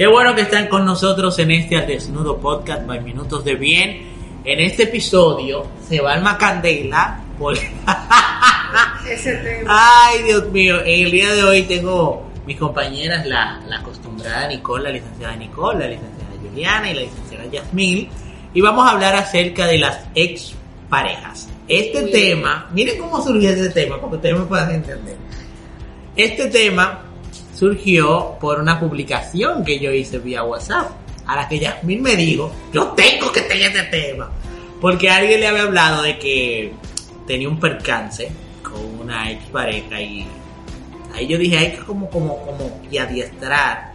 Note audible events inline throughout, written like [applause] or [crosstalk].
Qué bueno que están con nosotros en este Al Desnudo Podcast by Minutos de Bien. En este episodio se va alma candela por... [laughs] Ese tema. Ay, Dios mío. En el día de hoy tengo mis compañeras, la, la acostumbrada Nicole, la licenciada Nicole, la licenciada Juliana y la licenciada Yasmil. Y vamos a hablar acerca de las ex parejas. Este tema, miren cómo surgió este tema, para que ustedes me puedan entender. Este tema surgió por una publicación que yo hice vía WhatsApp, a la que Yasmín me dijo, yo tengo que tener este tema, porque alguien le había hablado de que tenía un percance con una ex pareja y ahí yo dije, hay que como, como, como que adiestrar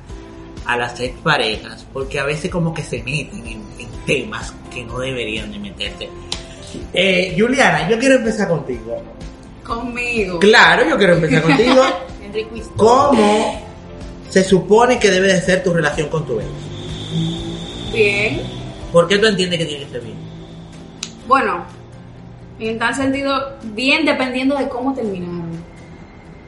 a las ex parejas, porque a veces como que se meten en, en temas que no deberían de meterse. Eh, Juliana, yo quiero empezar contigo. Conmigo. Claro, yo quiero empezar [laughs] contigo. ¿Cómo se supone que debe de ser tu relación con tu ex? Bien. ¿Por qué tú entiendes que tiene que ser bien? Bueno, en tal sentido, bien dependiendo de cómo terminaron.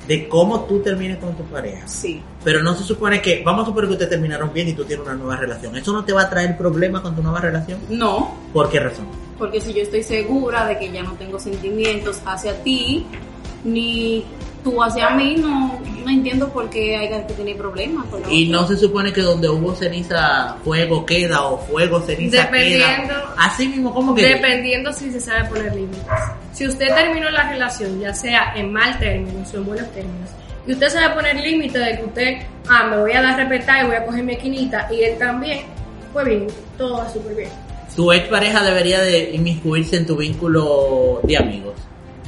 De cómo tú termines con tu pareja. Sí. Pero no se supone que, vamos a suponer que ustedes terminaron bien y tú tienes una nueva relación. ¿Eso no te va a traer problemas con tu nueva relación? No, ¿Por qué razón? porque si yo estoy segura de que ya no tengo sentimientos hacia ti, ni tú hacia mí, no, no entiendo por qué hay que tener problemas. con Y otra. no se supone que donde hubo ceniza, fuego queda o fuego, ceniza Dependiendo- queda. Así mismo, ¿cómo que? Dependiendo si se sabe poner límites. Si usted terminó la relación, ya sea en mal términos o en buenos términos, y usted sabe poner límites de que usted, ah, me voy a dar a respetar y voy a coger mi esquinita, y él también, pues bien, todo va súper bien. Tu ex pareja debería de inmiscuirse en tu vínculo de amigos.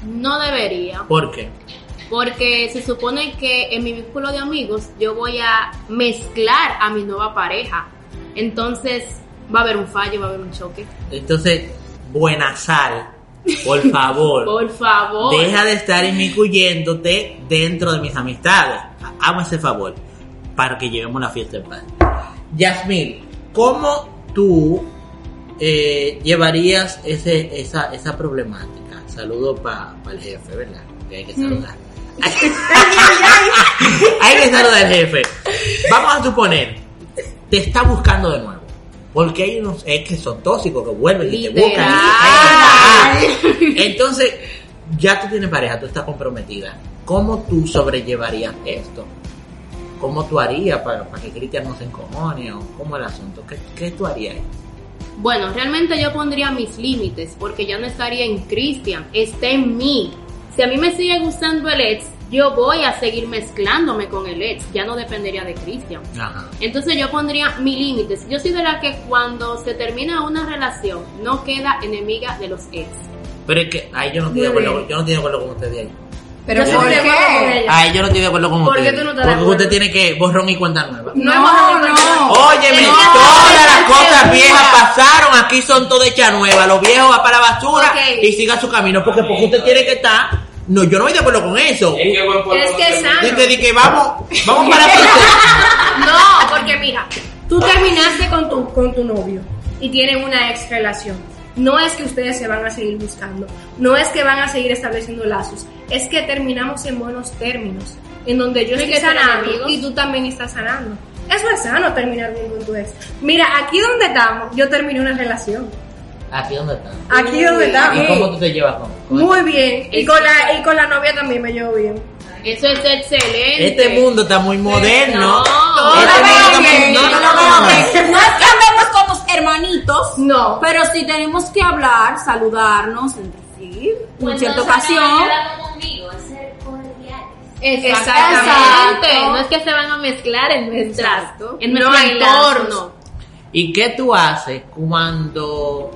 No debería, ¿Por qué? Porque se supone que en mi vínculo de amigos yo voy a mezclar a mi nueva pareja. Entonces va a haber un fallo, va a haber un choque. Entonces, buena sal, por [laughs] favor. Por favor. Deja de estar inmiscuyéndote dentro de mis amistades. Hazme ese favor para que llevemos la fiesta en paz. Yasmín, ¿cómo tú eh, llevarías ese, esa, esa problemática? Saludo para el jefe, ¿verdad? Que hay que saludar. Hay que saludar al jefe. Vamos a suponer, te está buscando de nuevo. Porque hay unos ex que son tóxicos, que vuelven y te buscan. Entonces, ya tú tienes pareja, tú estás comprometida. ¿Cómo tú sobrellevarías esto? ¿Cómo tú harías para, para que Cristian no se encojone? ¿O cómo el asunto? ¿Qué, qué tú harías? Bueno, realmente yo pondría mis límites porque ya no estaría en Cristian, está en mí. Si a mí me sigue gustando el ex, yo voy a seguir mezclándome con el ex, ya no dependería de Cristian. Entonces yo pondría mis límites. Yo soy de la que cuando se termina una relación no queda enemiga de los ex. Pero es que ahí yo no estoy de acuerdo, yo no estoy de acuerdo con ustedes ahí. Pero Yo con qué? ella. Ahí yo no estoy de acuerdo con ¿Por qué tú no estás de Porque usted tiene que borrón y cuenta nueva. No, No, no, no. Óyeme, No, todas las cosas viejas pasaron, aquí son todo hecha nueva. Los viejos va para la basura y siga su camino. Porque, porque usted tiene que estar. No, yo no voy de acuerdo con eso. Es que buen pueblo Es que es sano. Dice que, vamos, vamos para [laughs] No, porque mira, tú terminaste con tu, con tu novio y tienen una ex relación. No es que ustedes se van a seguir buscando, no es que van a seguir estableciendo lazos, es que terminamos en buenos términos, en donde yo estoy sanando y tú también estás sanando. Eso es sano terminar bien con tu ex. Mira, aquí donde estamos, yo terminé una relación. Aquí donde está. Aquí donde ¿Y estamos. cómo tú te llevas con, con Muy bien. Y con, la, y con la novia también me llevo bien. Eso es excelente. Este mundo está muy moderno. No. Este mundo está muy- Bien, no, no, no, no, no, no, no. no es que andemos como hermanitos, No. pero sí tenemos que hablar, saludarnos, entre sí, en cierta ocasión. conmigo, ser cordiales. Exactamente. Exacto. No es que se van a mezclar en nuestras, Exacto. en No nuestro hay entorno. ¿Y qué tú haces cuando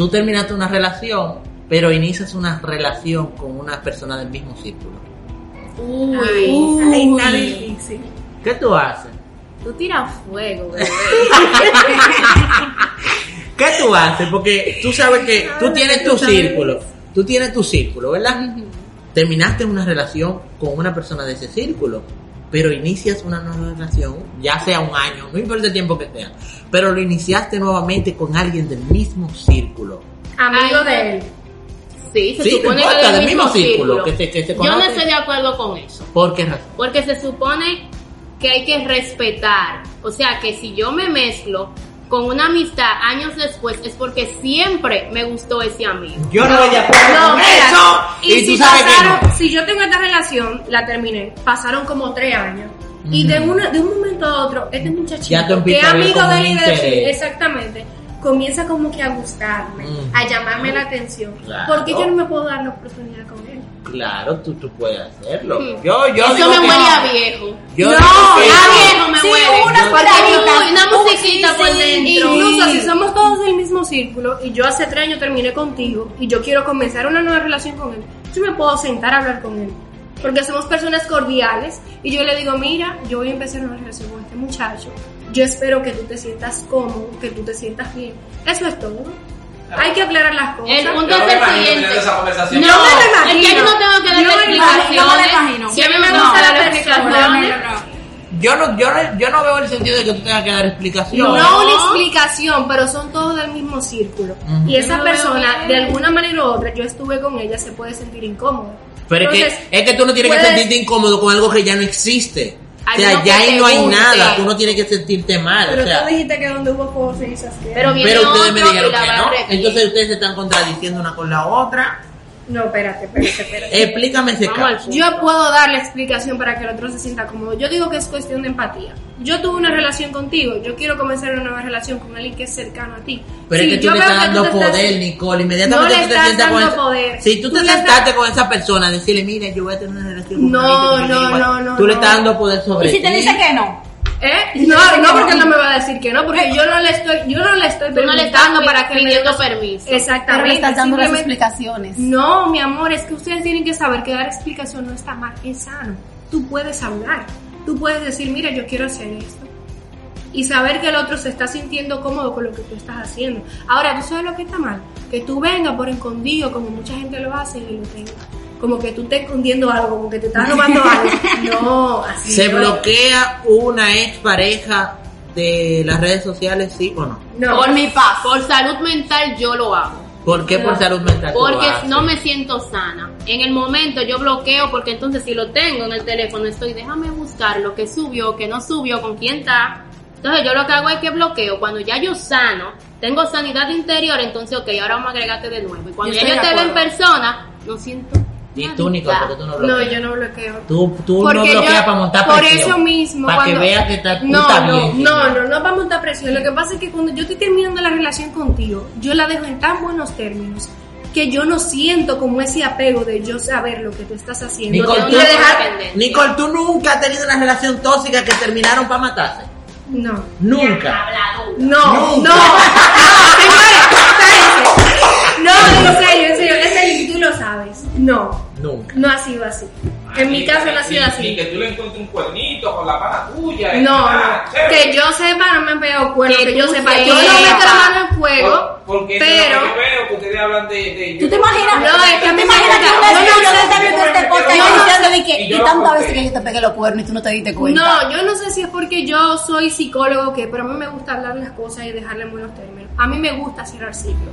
tú terminaste una relación, pero inicias una relación con una persona del mismo círculo? Uy. Ay, está Uy. difícil. ¿Qué tú haces? Tú tiras fuego, bebé. [laughs] ¿Qué tú haces? Porque tú sabes que tú tienes tu círculo. Tú tienes tu círculo, ¿verdad? Terminaste una relación con una persona de ese círculo, pero inicias una nueva relación, ya sea un año, no importa el tiempo que sea, pero lo iniciaste nuevamente con alguien del mismo círculo. Amigo de él. Sí, se Sí, no supone importa, que es del el mismo mismo círculo, círculo. que se- que se Yo no estoy de acuerdo con eso. ¿Por qué razón? Porque se supone que hay que respetar. O sea, que si yo me mezclo con una amistad años después es porque siempre me gustó ese amigo. Yo no voy de acuerdo con eso. Y, Y, si tú sabes pasaron, que no. si yo tengo esta relación, la terminé, pasaron como tres años. Y de, una, de un momento a otro, este muchachito, que amigo de él exactamente, comienza como que a gustarme, Mm. a llamarme la atención. Claro. Porque yo no me puedo dar la oportunidad con él. Claro, tú, tú puedes hacerlo. Yo, yo Eso digo me que huele no. a viejo. Yo No, A viejo me Sí, huele. palabritas. uy, una Uh, musiquita sí, por sí. dentro. Incluso si somos todos del mismo círculo y yo hace tres años terminé contigo y yo quiero comenzar una nueva relación con él, yo me puedo sentar a hablar con él. Porque somos personas cordiales y yo le digo, mira, yo voy a empezar una relación con este muchacho. Yo espero que tú te sientas cómodo, que tú te sientas bien. Eso es todo. Hay que aclarar las cosas. El punto Yo es me el imagino siguiente. esa. No, Yo me lo es que imagino. yo no tengo que dar lo imagino, explicaciones. yo me lo imagino. Si a mí me No, gusta no, dar no, explicaciones. Yo no, yo, no, yo no veo el sentido de que tú tengas que dar explicación. No, No. una explicación, pero son todos del mismo círculo. Ujú. Y esa no persona, de alguna manera u otra, yo estuve con ella, se puede sentir incómoda. Pero es, Entonces, que, es que tú no tienes que puedes- sentirte incómodo con algo que ya no existe. O sea, ya ahí no hay guste. nada. Tú no tienes que sentirte mal. Pero o sea, tú dijiste que donde hubo fuego se hizo asqueroso. Pero pero ustedes me dijeron que no. Entonces ustedes se están contradiciendo una con la otra. No, espérate, espérate, espérate. Explícame ese caso. Yo puedo dar la explicación para que el otro se sienta cómodo. Yo digo que es cuestión de empatía. Yo tuve una relación contigo, yo quiero comenzar una nueva relación con alguien que es cercano a ti. Pero Si es que tú yo le estás dando estás- poder, Nicole. No Inmediatamente le tú te sientas con poder. Si tú Tú te sentaste estás- con esa persona, decirle, mira, yo voy a tener una relación con No, no, no, no, Tú le no. estás dando poder sobre Y si te ti. dice que no. ¿Eh? No, no, porque no. me va a decir que no, porque yo no le estoy, yo no le estoy Tú no le estás preguntando para que pidiendo permiso. Exactamente. Pero le estás dando las explicaciones. No, mi amor, es que ustedes tienen que saber que dar explicación no está mal, es sano. Tú puedes hablar, tú puedes decir, mira, yo quiero hacer esto. Y saber que el otro se está sintiendo cómodo con lo que tú estás haciendo. Ahora, ¿tú sabes lo que está mal? Que tú vengas por escondido, como mucha gente lo hace y lo tenga. Como que tú estés escondiendo algo, como que te estás robando algo. [laughs] No, así ¿Se no. bloquea una ex pareja de las redes sociales, sí o no? No. Por mi paz. Por salud mental yo lo hago. ¿Por qué por salud mental? Porque no me siento sana. En el momento yo bloqueo porque entonces si lo tengo en el teléfono estoy, déjame buscar lo que subió, que no subió, con quién está. Entonces yo lo que hago es que bloqueo. Cuando ya yo sano, tengo sanidad interior, entonces ok, ahora vamos a agregarte de nuevo. Y cuando Yo ya yo te veo en persona, no siento. ¿Y tú, Nicole, por qué tú no No, bloqueas? yo no bloqueo. Tú, tú no Porque bloqueas yo- para montar por presión. eso mismo Para cuando- que veas que está, tú no, estás no, bien. no, no, no para montar presión. Lo que pasa es que cuando yo estoy terminando la relación contigo, yo la dejo en tan buenos términos que yo no siento como ese apego de yo saber lo que tú estás haciendo. Nicole, No tú, dejar-. Nicole, tú nunca has tenido una relación tóxica que terminaron para matarse. No, Nunca. no, no, Nunca. no. No, en serio, en serio, en serio, tú lo sabes. No, Nunca. no ha sido así. En mi caso no ha sido así. Ni que tú le encuentres un cuernito con la pana tuya. y No, nada, no. Que yo sepa, no me han pegado cuernos. Que Que yo tú sepa, yo no meto la mano en fuego. Por- porque pero. que yo veo que ustedes hablan de. de ¿Tú te imaginas? No, es que a ¿Tú mí me imaginas que una que este yo- que y y yo lo tantas veces que yo te pegué los cuernos y tú no te diste cuenta. No, yo no sé si es porque yo soy psicólogo o qué, pero a mí me gusta hablar las cosas y dejarle en buenos términos. A mí me gusta cerrar ciclo.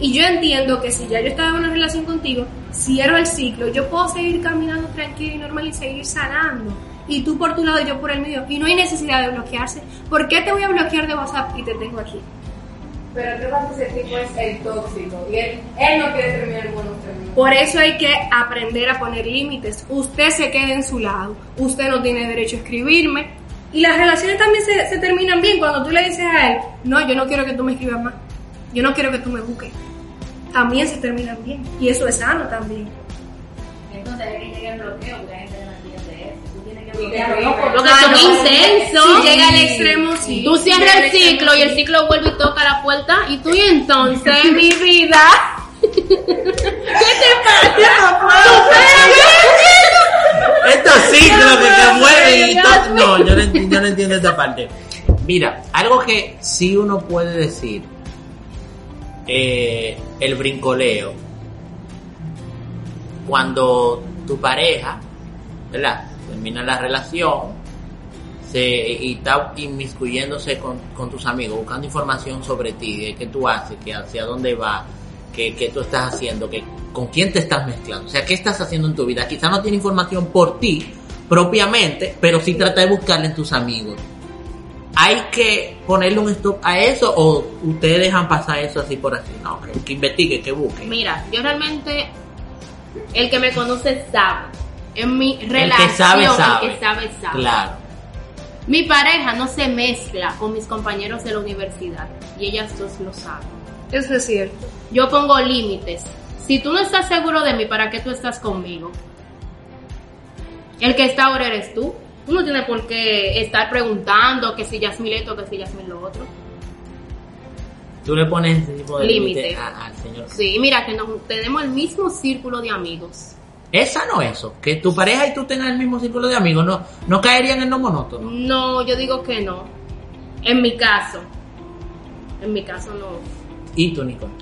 Y yo entiendo que si ya yo estaba en una relación contigo, cierro el ciclo, yo puedo seguir caminando tranquilo y normal y seguir sanando. Y tú por tu lado y yo por el mío. Y no hay necesidad de bloquearse. ¿Por qué te voy a bloquear de WhatsApp y te tengo aquí? Pero ¿qué pasa si ese tipo es el tóxico? Y él, él no quiere terminar en buenos términos. Por eso hay que aprender a poner límites. Usted se queda en su lado. Usted no tiene derecho a escribirme. Y las relaciones también se, se terminan bien cuando tú le dices a él, no, yo no quiero que tú me escribas más. Yo no quiero que tú me busques. También se terminan bien. Y eso es sano también. Entonces hay que llegar al bloqueo porque hay gente que no entiende eso. Tú tienes que Y bloquear. que por- Porque Ah, son no. intensos. Si llega al extremo, sí. Tú cierras el ciclo y el ciclo vuelve y toca la puerta y tú y entonces [laughs] mi vida. ¿Qué te pasa? [laughs] Estos ciclos que No, yo no, enti- yo no entiendo esta parte. Mira, algo que sí uno puede decir, eh, el brincoleo, cuando tu pareja, ¿verdad? Termina la relación se, y está inmiscuyéndose con, con tus amigos, buscando información sobre ti, de qué tú haces, que hacia dónde vas, qué, qué tú estás haciendo, que, con quién te estás mezclando, o sea, qué estás haciendo en tu vida. Quizá no tiene información por ti propiamente, pero sí trata de buscarla en tus amigos. ¿Hay que ponerle un stop a eso o ustedes dejan pasar eso así por así? No, que, que investigue, que busque. Mira, yo realmente, el que me conoce sabe. En mi El relación, que sabe, sabe. el que sabe, sabe. Claro. Mi pareja no se mezcla con mis compañeros de la universidad y ellas dos lo saben. Eso es cierto. Yo pongo límites. Si tú no estás seguro de mí, ¿para qué tú estás conmigo? El que está ahora eres tú. Tú no tienes por qué estar preguntando que si Yasmil esto, que si Yasmil lo otro. Tú le pones ese tipo de Límite. al señor. Sí, mira que nos, tenemos el mismo círculo de amigos. Es sano eso, que tu pareja y tú tengan el mismo círculo de amigos, no, no caerían en lo monótono. No, yo digo que no. En mi caso. En mi caso no. Y tú, Nicole.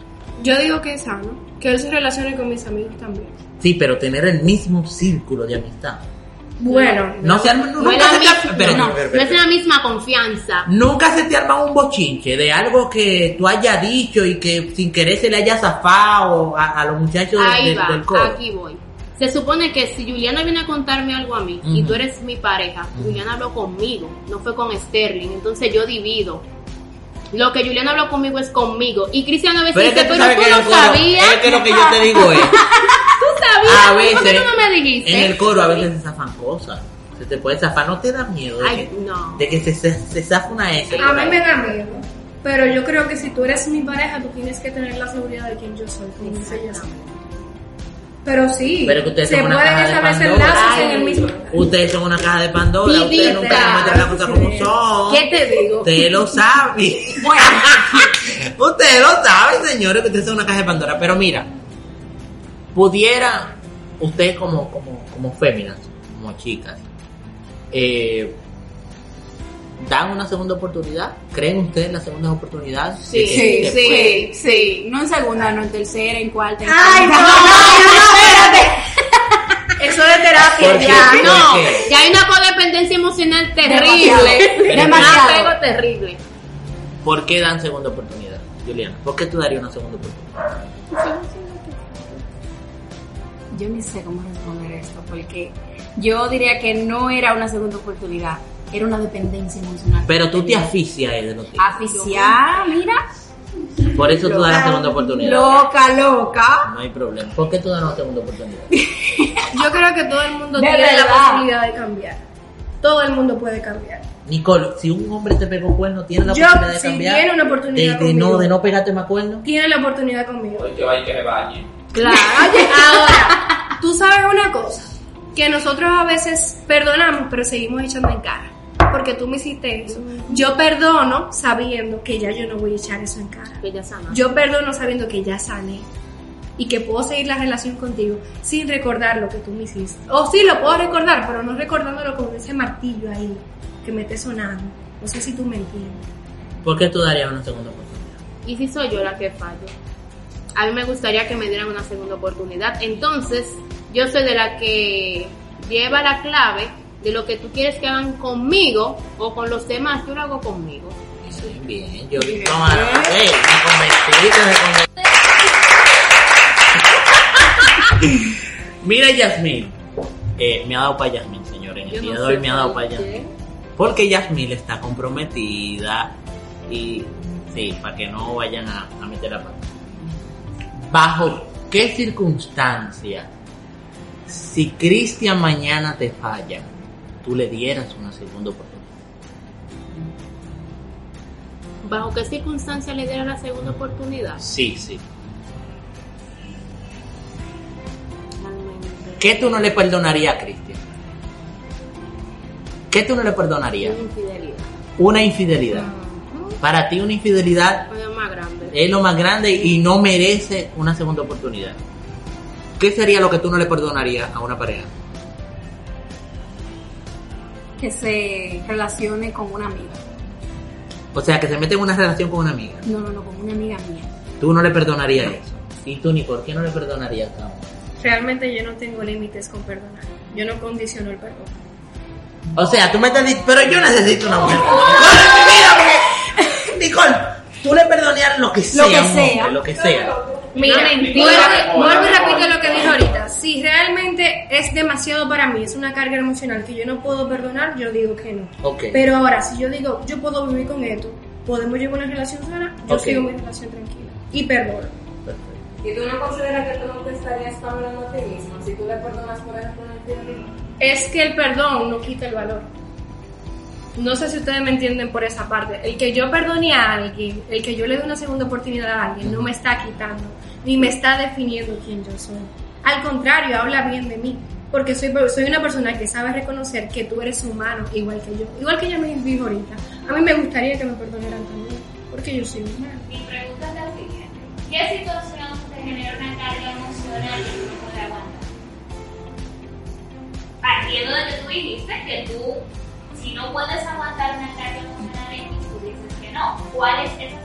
Yo digo que es sano, que él se relacione con mis amigos también. Sí, pero tener el mismo círculo de amistad. Bueno, No se arma, No nunca, es la se te, misma, espérate, no, espérate, no es espérate. la misma confianza. Nunca se te arma un bochinche de algo que tú hayas dicho y que sin querer se le haya zafado a, a los muchachos Ahí va, del coro. aquí voy. Se supone que si Juliana viene a contarme algo a mí y tú eres mi pareja, Juliana habló conmigo, no fue con Sterling, entonces yo divido. Lo que Juliana habló conmigo es conmigo. Y Cristian a veces Pero es dice, que tú pero tú no sabías. es que lo que yo te digo es, [laughs] Tú sabías. a ¿Por qué veces, tú no me dijiste? en el coro a veces se zafan cosas. Se te puede zafar, no te da miedo de, Ay, que, no. de que se, se, se zafa una S. a mí me da miedo. Pero yo creo que si tú eres mi pareja, tú tienes que tener la seguridad de quién yo soy. ella. Pero sí, Pero que ustedes se son una pueden caja de Pandora. lazos en el mismo. Ustedes son una caja de Pandora, ustedes Vivita. nunca se muestran las cosas como son. ¿Qué te digo? Ustedes lo saben. [laughs] [laughs] ustedes lo saben, señores, que ustedes son una caja de Pandora. Pero mira, pudiera, ustedes como, como, como féminas, como chicas, eh, ¿dan una segunda oportunidad? ¿Creen ustedes en la segunda oportunidad? Sí, Sí, sí, puede. sí. No en segunda, no en tercera, en cuarta. En Ay, no, no, no, espérate. [laughs] Eso de terapia ¿Por qué? ya. ¿Por No, qué? ya hay una codependencia emocional terrible. [laughs] Demasiado. Un apego terrible. ¿Por qué dan segunda oportunidad, Juliana? ¿Por qué tú darías una segunda oportunidad? Yo ni sé cómo responder esto, porque yo diría que no era una segunda oportunidad, era una dependencia emocional. Pero tú te asfixias de los tipos. Aficiar, mira, Por eso tú das la segunda oportunidad. loca, loca. No hay problema. ¿Por qué tú das una segunda oportunidad? [laughs] Yo creo que todo el mundo De tiene la posibilidad de cambiar. Todo el mundo puede cambiar. Nicole, si un hombre te pegó cuerno, ¿tiene la Yo, oportunidad de si cambiar? tiene una oportunidad de, de no, de no pegarte más cuerno. Tiene la oportunidad conmigo. Oye, que vaya y que le bañe. Claro. [laughs] Ahora, tú sabes una cosa, que nosotros a veces perdonamos, pero seguimos echando en cara. Porque tú me hiciste eso. Yo perdono sabiendo que ya yo no voy a echar eso en cara. Que ya sana. Yo perdono sabiendo que ya sané y que puedo seguir la relación contigo sin recordar lo que tú me hiciste. O sí, lo puedo recordar, pero no recordándolo con ese martillo ahí que me esté sonando. No sé si tú me entiendes. ¿Por qué tú darías una segunda oportunidad? ¿Y si soy yo la que fallo? A mí me gustaría que me dieran una segunda oportunidad. Entonces, yo soy de la que lleva la clave de lo que tú quieres que hagan conmigo o con los demás. Yo lo hago conmigo. Sí, bien. Yo vi. Ey, me convenciste. Mira, Yasmín. Eh, me ha dado para Yasmín, señores. El Yo día no de hoy me ha dado para. Yasmín. Porque Yasmín está comprometida y sí, para que no vayan a, a meter la pata. ¿Bajo qué circunstancia, si Cristian mañana te falla, tú le dieras una segunda oportunidad? ¿Bajo qué circunstancia le diera la segunda oportunidad? Sí, sí. ¿Qué tú no le perdonarías a Cristian? ¿Qué tú no le perdonarías? Una infidelidad. Una infidelidad. Para ti una infidelidad Fue más grande. es lo más grande y no merece una segunda oportunidad. ¿Qué sería lo que tú no le perdonarías a una pareja? Que se relacione con una amiga. O sea, que se mete en una relación con una amiga. No, no, no, con una amiga mía. Tú no le perdonarías eso. ¿Y tú ni por qué no le perdonarías a Realmente yo no tengo límites con perdonar. Yo no condiciono el perdón. O sea, tú me estás diciendo, pero yo necesito una mujer. ¡Nicole, mi vida! Porque... Nicole, tú le perdonarías lo que sea. que a un hombre, sea. Lo que sea. Mira, vuelvo, y repito lo que dije ahorita. Si realmente es demasiado para mí, es una carga emocional que yo no puedo perdonar, yo digo que no. Ok. Pero ahora, si yo digo, yo puedo vivir con esto, podemos llevar una relación sana, yo Ok. sigo mi relación tranquila. Y perdono. Perfecto. ¿Y tú no consideras que tú no te estarías perdonando a ti mismo? Si tú le perdonas, por ejemplo, infidelidad. Es que el perdón no quita el valor. No sé si ustedes me entienden por esa parte. El que yo perdone a alguien, el que yo le dé una segunda oportunidad a alguien, no me está quitando, ni me está definiendo quién yo soy. Al contrario, habla bien de mí. Porque soy, soy una persona que sabe reconocer que tú eres humano, igual que yo. Igual que ella me dijo ahorita. A mí me gustaría que me perdonaran también, porque yo soy humana. Mi pregunta es la siguiente. ¿Qué situación te genera una carga emocional tú no puedes aguantar? Partiendo de que tú dijiste que tú, si no puedes aguantar una carga emocional tú dices que no. ¿Cuál es esa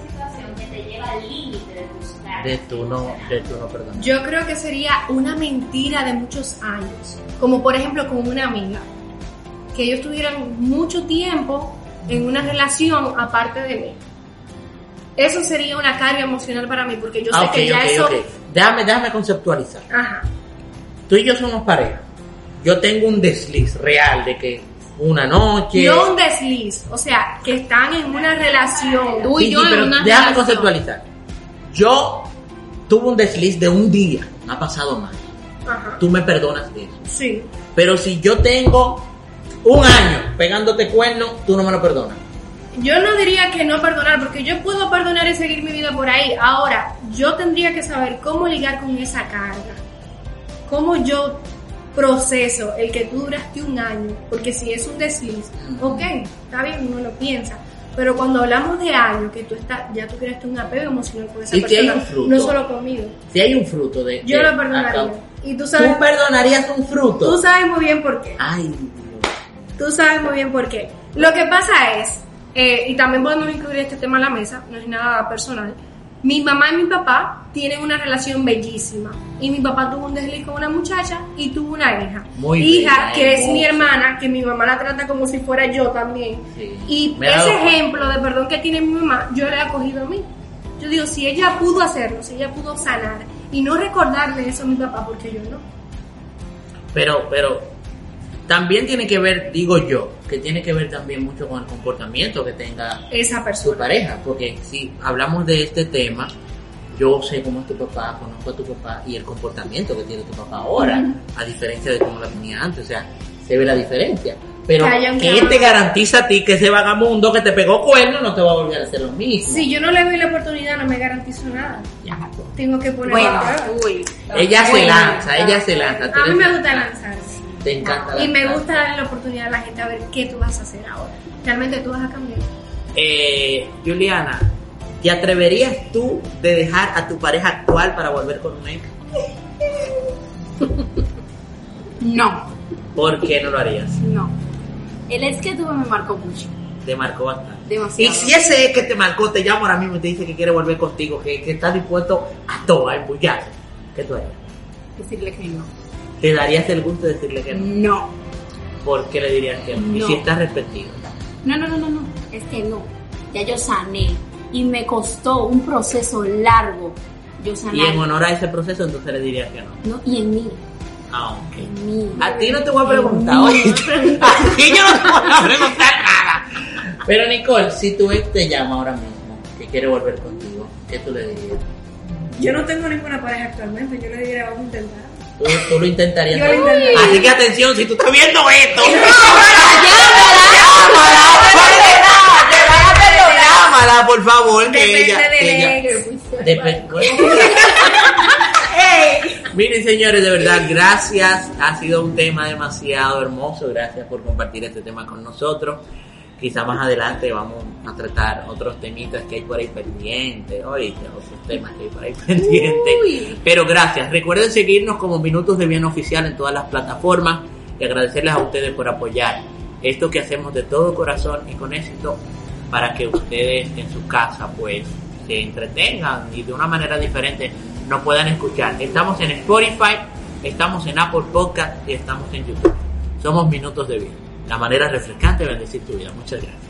te lleva al límite de tus cargas De tú no, de tú no perdonar. Yo creo que sería una mentira de muchos años. Como por ejemplo con una amiga. Que ellos tuvieran mucho tiempo en una relación aparte de mí. Eso sería una carga emocional para mí porque yo sé Ah, ok, que ya eso... Déjame, déjame conceptualizar. Ajá. Tú y yo somos pareja. Yo tengo un desliz real de que una noche. No un desliz. O sea, que están en una relación. Tú y Sí, yo sí, en una déjame relación. conceptualizar. Yo tuve un desliz de un día, no ha pasado más. Ajá. Tú me perdonas de eso. Sí. Pero si yo tengo un año pegándote cuernos, tú no me lo perdonas. Yo no diría que no perdonar, porque yo puedo perdonar y seguir mi vida por ahí. Ahora, yo tendría que saber cómo ligar con esa carga. Cómo yo proceso el que tú duraste un año, porque si es un desliz, ok, está bien, uno lo piensa. Pero cuando hablamos de algo que tú estás, ya tú creaste un apego emocional con esa Y que hay persona, un fruto. no solo conmigo. Si hay un fruto de. Yo de- lo perdonaría. acá- Y tú sabes, ¿Tú perdonarías un fruto? tú sabes muy bien por qué. Ay, Tú sabes muy bien por qué. Lo que pasa es, eh, y también podemos incluir este tema a la mesa, no es nada personal. Mi mamá y mi papá tienen una relación bellísima. Y mi papá tuvo un desliz con una muchacha y tuvo una hija. Muy hija bella, que es mi hermana, que mi mamá la trata como si fuera yo también. Sí. Y Me ese ejemplo de perdón que tiene mi mamá, yo le he acogido a mí. Yo digo, si ella pudo hacerlo, si ella pudo sanar y no recordarle eso a mi papá, porque yo no. Pero, pero también tiene que ver, digo yo, que tiene que ver también mucho con el comportamiento que tenga Esa persona. pareja, porque si hablamos de este tema, yo sé cómo es tu papá, conozco a tu papá y el comportamiento que tiene tu papá ahora, a diferencia de cómo la tenía antes, o sea, se ve la diferencia. Pero ¿qué te garantiza a ti que ese vagamundo que te pegó cuerno no te va a volver a hacer lo mismo? Si yo no le doy la oportunidad, no me garantizo nada. Ya. Tengo que poner Bueno. Uy. Ella se lanza, ella se lanza. A mí me gusta lanzarme. Te encanta Y me gusta darle la oportunidad a la gente a ver qué tú vas a hacer ahora. Realmente tú vas a cambiar. Eh, Juliana, ¿te atreverías tú de dejar a tu pareja actual para volver con un ex? [laughs] No, ¿Por qué no lo harías? no. El ex que tuve me marcó mucho. Te marcó bastante. Demasiado. Y si ese ex que te marcó te llama ahora mismo y te dice que quiere volver contigo, que, que está dispuesto a todo, a embullarte, ¿qué tú harías? Decirle que no. ¿Te darías el gusto de decirle que no? No. ¿Por qué le dirías que no? Y si estás arrepentido. No, no, no, no, no. Es que no. Ya yo sané. Y me costó un proceso largo. Yo sanar. Y en honor a ese proceso, entonces le dirías que no. No, y en mí. Aunque. En mí. A ti no te voy a preguntar, oye. A ti yo no te voy a preguntar nada. Pero Nicole, si tu ex te llama ahora mismo, que quiere volver contigo, ¿qué tú le dirías? Yo no tengo ninguna pareja actualmente. Yo le diría, vamos a intentar. Tú, tú lo intentarías. Yo lo intentaría. Así que atención, si tú estás viendo esto. Llámala, por favor, que ella. Miren señores, de verdad, gracias. Ha sido un tema demasiado hermoso. Gracias por compartir este tema con nosotros. Quizá más adelante vamos a tratar otros temitas que hay por ahí pendientes. Oíste, otros temas que hay por ahí [laughs] pendientes. Pero gracias. Recuerden seguirnos como Minutos de Bien Oficial en todas las plataformas y agradecerles a ustedes por apoyar esto que hacemos de todo corazón y con éxito para que ustedes en su casa pues se entretengan y de una manera diferente nos puedan escuchar. Estamos en Spotify, estamos en Apple Podcast y estamos en YouTube. Somos Minutos de Vida, la manera refrescante de bendecir tu vida. Muchas gracias.